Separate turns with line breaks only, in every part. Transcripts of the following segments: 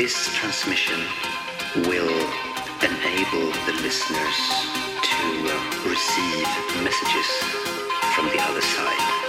This transmission will enable the listeners to uh, receive messages from the other side.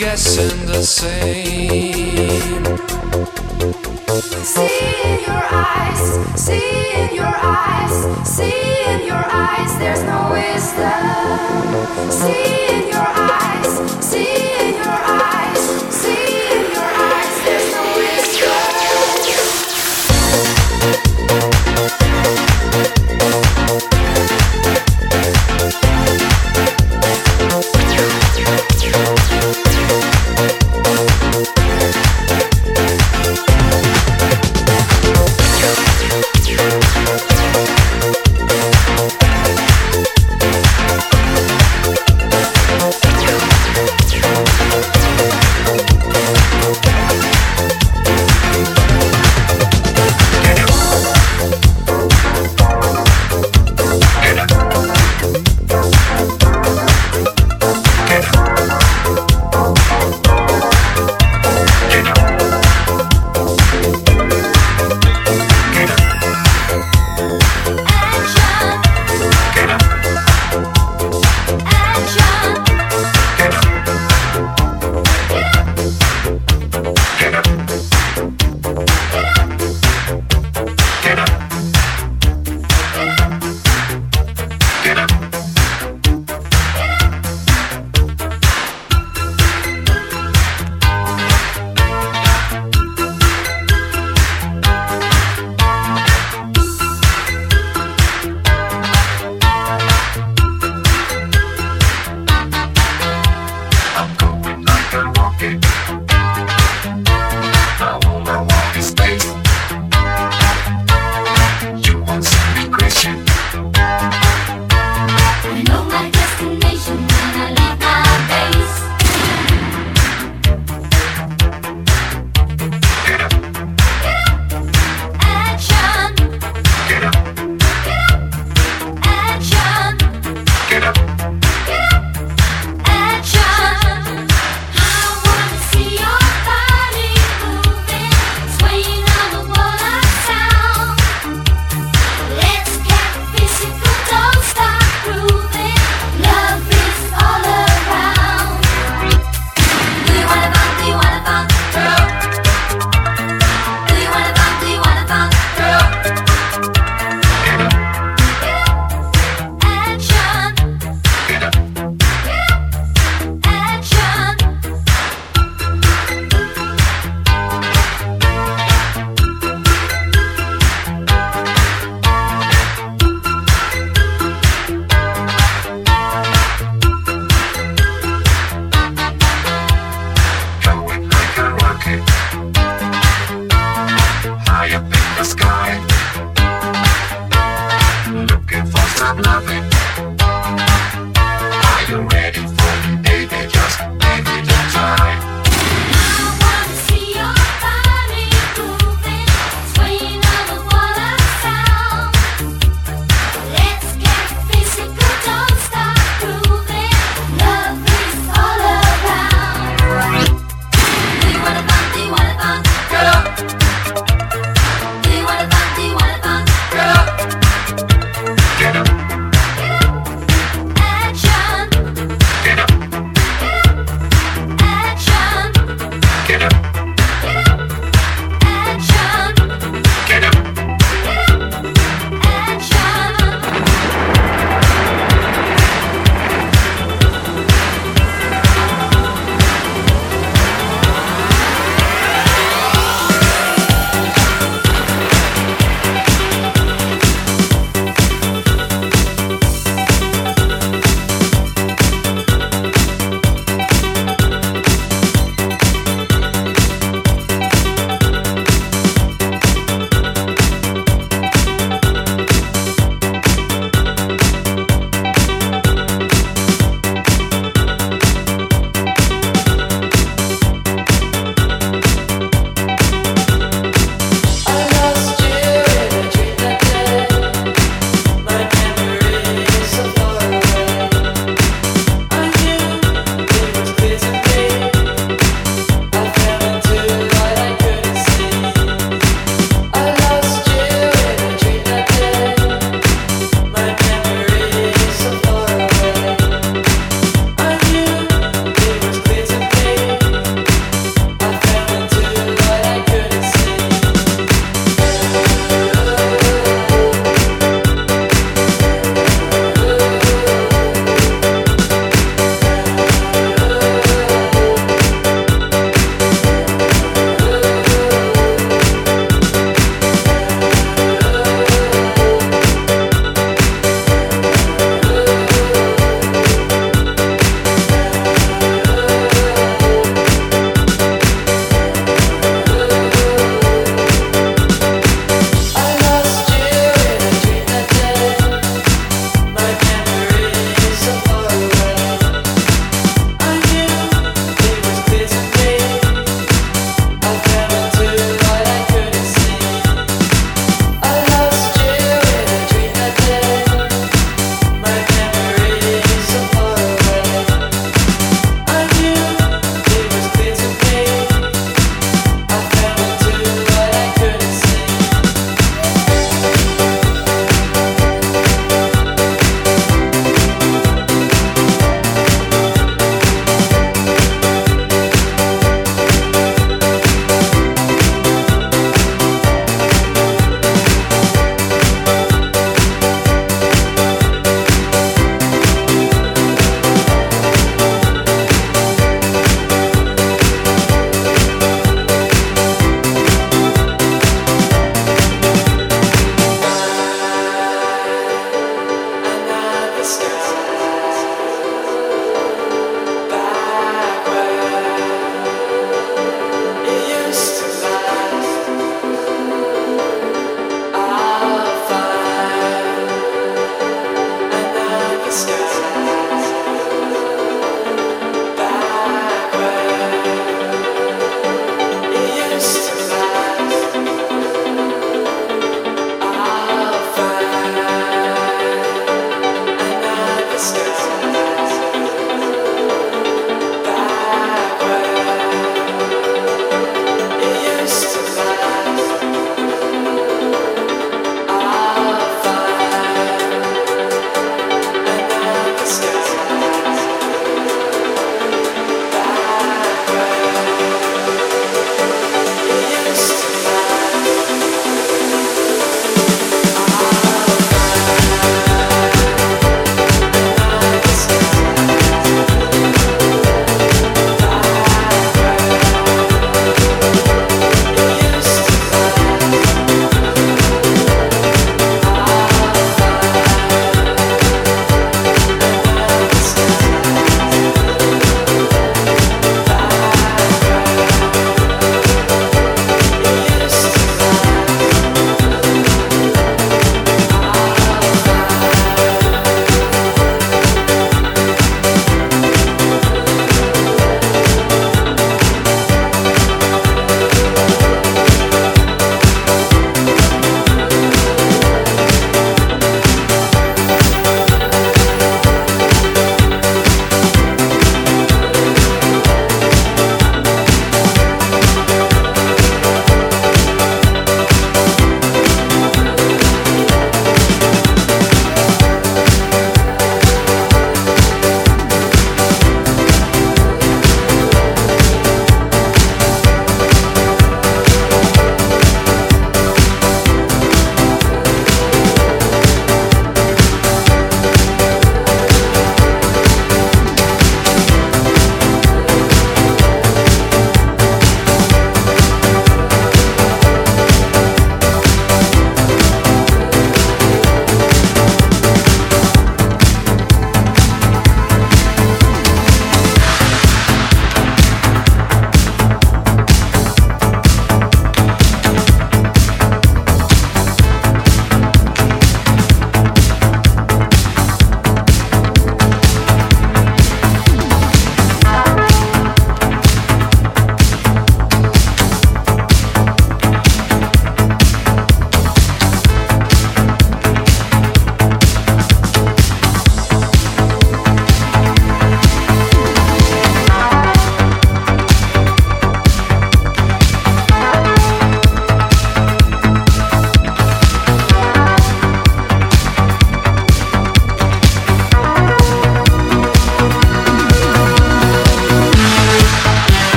Guessing the same.
See in your eyes, see in your eyes, see in your eyes, there's no wisdom. See in your eyes, see in your eyes,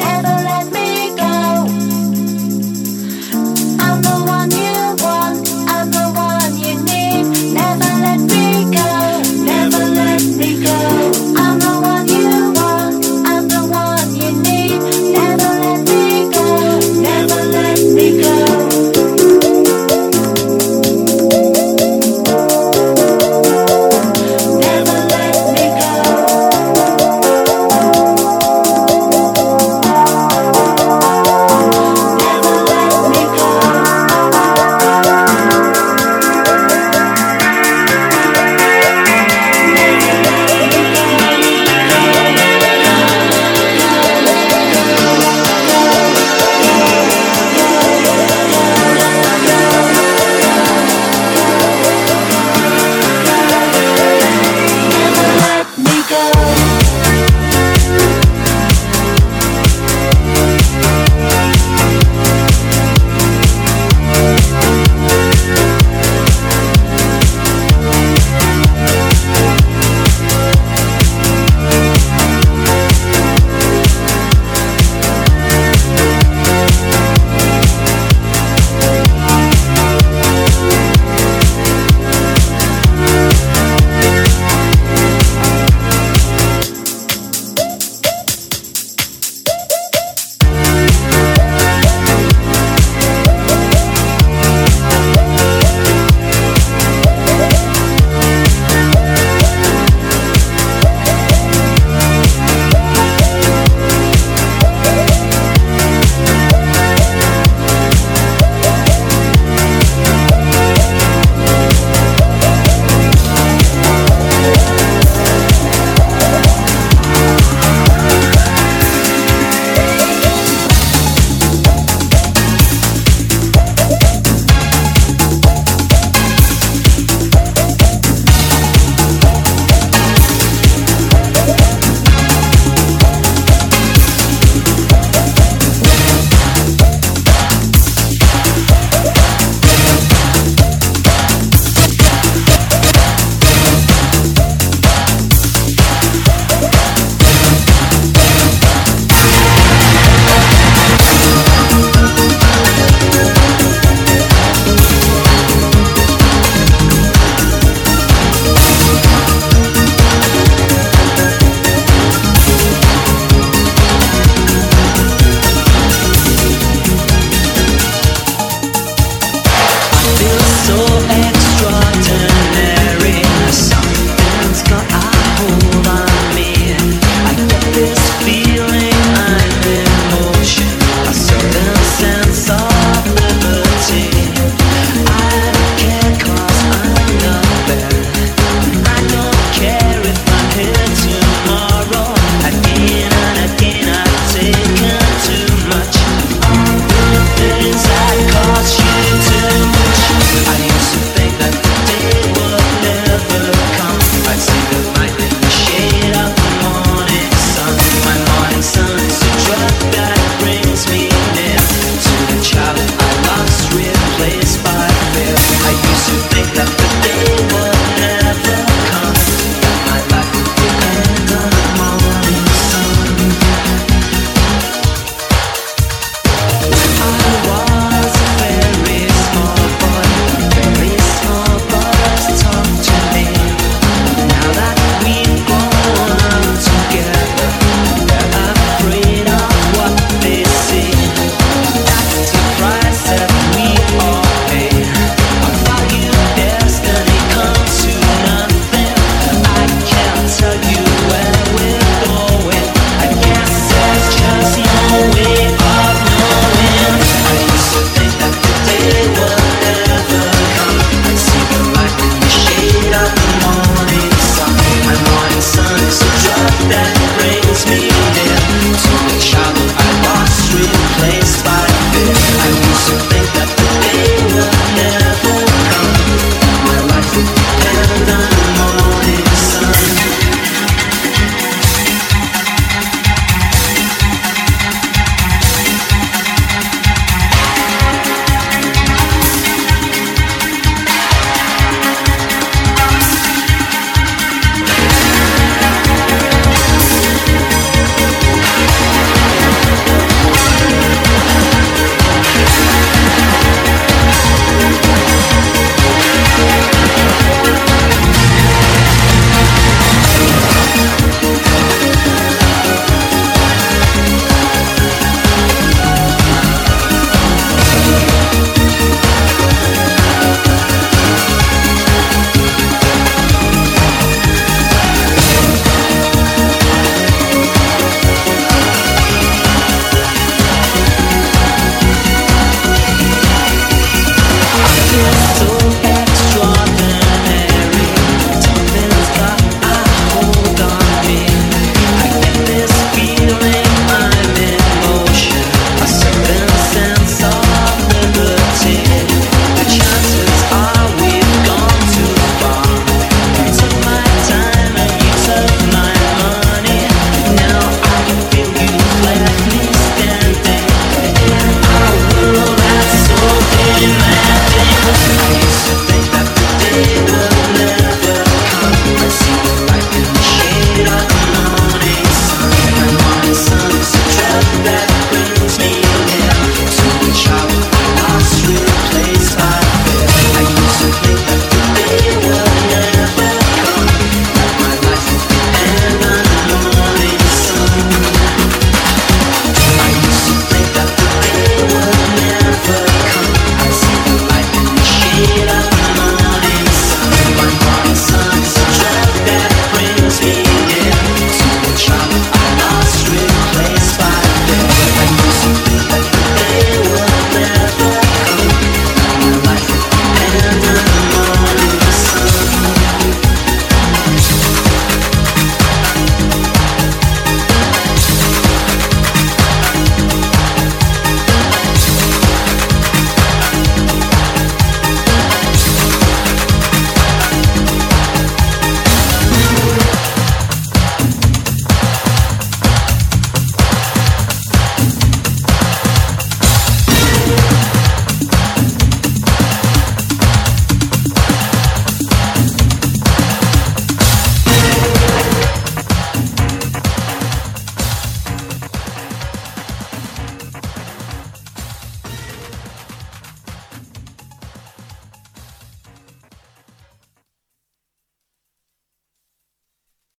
I